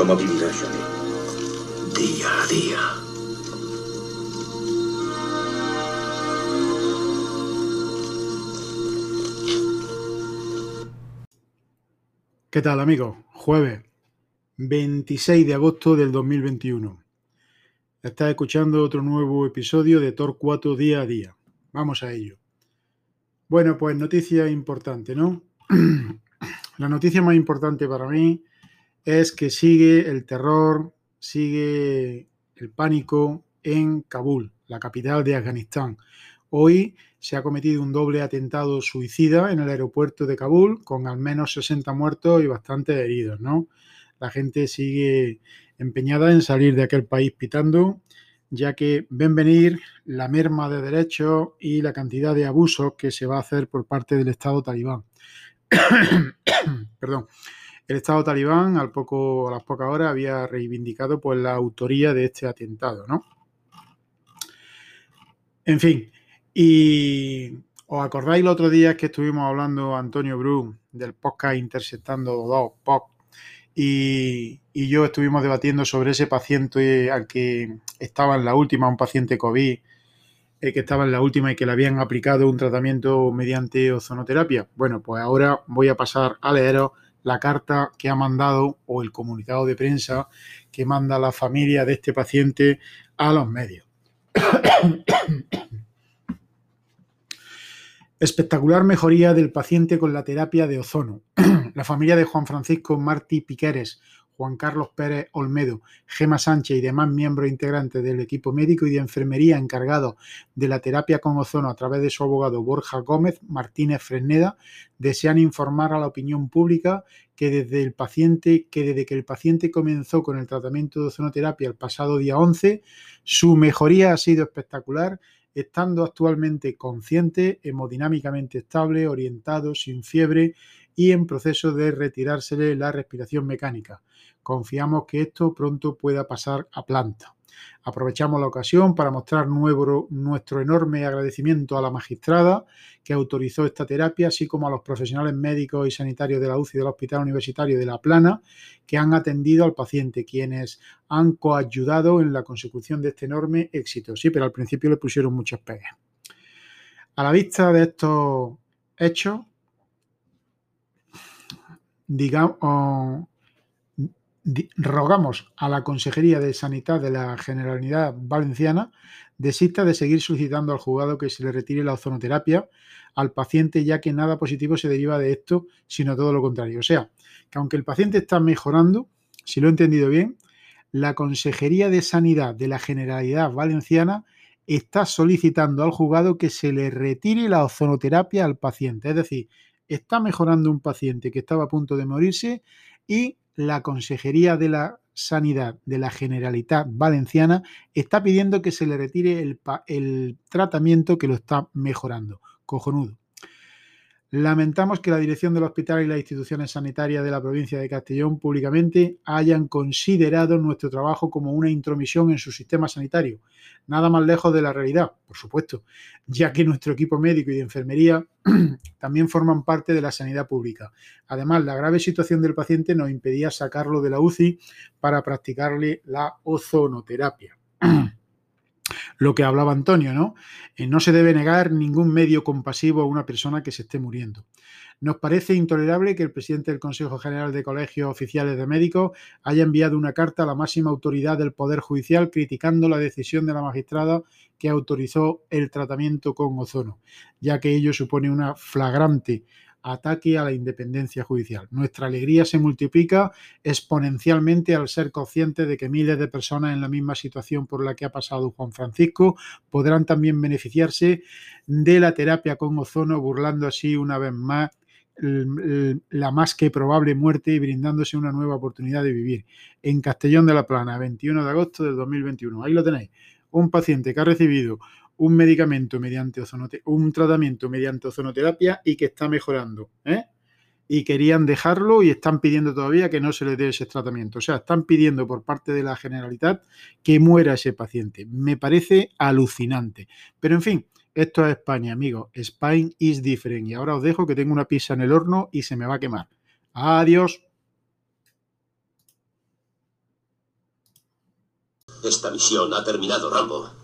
¿Cómo vivirá Johnny? Día a día. ¿Qué tal amigos? Jueves 26 de agosto del 2021. Estás escuchando otro nuevo episodio de Torcuato Día a Día. Vamos a ello. Bueno, pues noticia importante, ¿no? La noticia más importante para mí es que sigue el terror, sigue el pánico en Kabul, la capital de Afganistán. Hoy se ha cometido un doble atentado suicida en el aeropuerto de Kabul, con al menos 60 muertos y bastantes heridos, ¿no? La gente sigue empeñada en salir de aquel país pitando, ya que ven venir la merma de derechos y la cantidad de abusos que se va a hacer por parte del Estado talibán. Perdón. El Estado talibán al poco, a las pocas horas había reivindicado pues, la autoría de este atentado, ¿no? En fin, y os acordáis el otro día que estuvimos hablando Antonio Bru del podcast Interceptando dos POC y, y, yo estuvimos debatiendo sobre ese paciente al que estaba en la última, un paciente COVID eh, que estaba en la última y que le habían aplicado un tratamiento mediante ozonoterapia. Bueno, pues ahora voy a pasar a leeros la carta que ha mandado o el comunicado de prensa que manda la familia de este paciente a los medios. Espectacular mejoría del paciente con la terapia de ozono. la familia de Juan Francisco Martí Piqueres, Juan Carlos Pérez Olmedo, Gema Sánchez y demás miembros integrantes del equipo médico y de enfermería encargados de la terapia con ozono a través de su abogado Borja Gómez Martínez Fresneda desean informar a la opinión pública que desde el paciente, que desde que el paciente comenzó con el tratamiento de ozonoterapia el pasado día 11, su mejoría ha sido espectacular estando actualmente consciente, hemodinámicamente estable, orientado, sin fiebre y en proceso de retirársele la respiración mecánica. Confiamos que esto pronto pueda pasar a planta. Aprovechamos la ocasión para mostrar nuestro enorme agradecimiento a la magistrada que autorizó esta terapia, así como a los profesionales médicos y sanitarios de la UCI del Hospital Universitario de La Plana que han atendido al paciente, quienes han coayudado en la consecución de este enorme éxito. Sí, pero al principio le pusieron muchos pegas. A la vista de estos hechos, digamos, rogamos a la Consejería de Sanidad de la Generalidad Valenciana desista de seguir solicitando al juzgado que se le retire la ozonoterapia al paciente, ya que nada positivo se deriva de esto, sino todo lo contrario. O sea, que aunque el paciente está mejorando, si lo he entendido bien, la Consejería de Sanidad de la Generalidad Valenciana está solicitando al juzgado que se le retire la ozonoterapia al paciente. Es decir, está mejorando un paciente que estaba a punto de morirse y la Consejería de la Sanidad de la Generalitat Valenciana está pidiendo que se le retire el, el tratamiento que lo está mejorando. Cojonudo. Lamentamos que la dirección del hospital y las instituciones sanitarias de la provincia de Castellón públicamente hayan considerado nuestro trabajo como una intromisión en su sistema sanitario. Nada más lejos de la realidad, por supuesto, ya que nuestro equipo médico y de enfermería también forman parte de la sanidad pública. Además, la grave situación del paciente nos impedía sacarlo de la UCI para practicarle la ozonoterapia. lo que hablaba Antonio, ¿no? Eh, no se debe negar ningún medio compasivo a una persona que se esté muriendo. Nos parece intolerable que el presidente del Consejo General de Colegios Oficiales de Médicos haya enviado una carta a la máxima autoridad del Poder Judicial criticando la decisión de la magistrada que autorizó el tratamiento con ozono, ya que ello supone una flagrante ataque a la independencia judicial. Nuestra alegría se multiplica exponencialmente al ser conscientes de que miles de personas en la misma situación por la que ha pasado Juan Francisco podrán también beneficiarse de la terapia con ozono, burlando así una vez más la más que probable muerte y brindándose una nueva oportunidad de vivir. En Castellón de la Plana, 21 de agosto del 2021. Ahí lo tenéis. Un paciente que ha recibido un medicamento mediante un tratamiento mediante ozonoterapia y que está mejorando. ¿eh? Y querían dejarlo y están pidiendo todavía que no se le dé ese tratamiento. O sea, están pidiendo por parte de la Generalitat que muera ese paciente. Me parece alucinante. Pero en fin, esto es España, amigos. Spain is different. Y ahora os dejo que tengo una pizza en el horno y se me va a quemar. Adiós. Esta misión ha terminado, Rambo.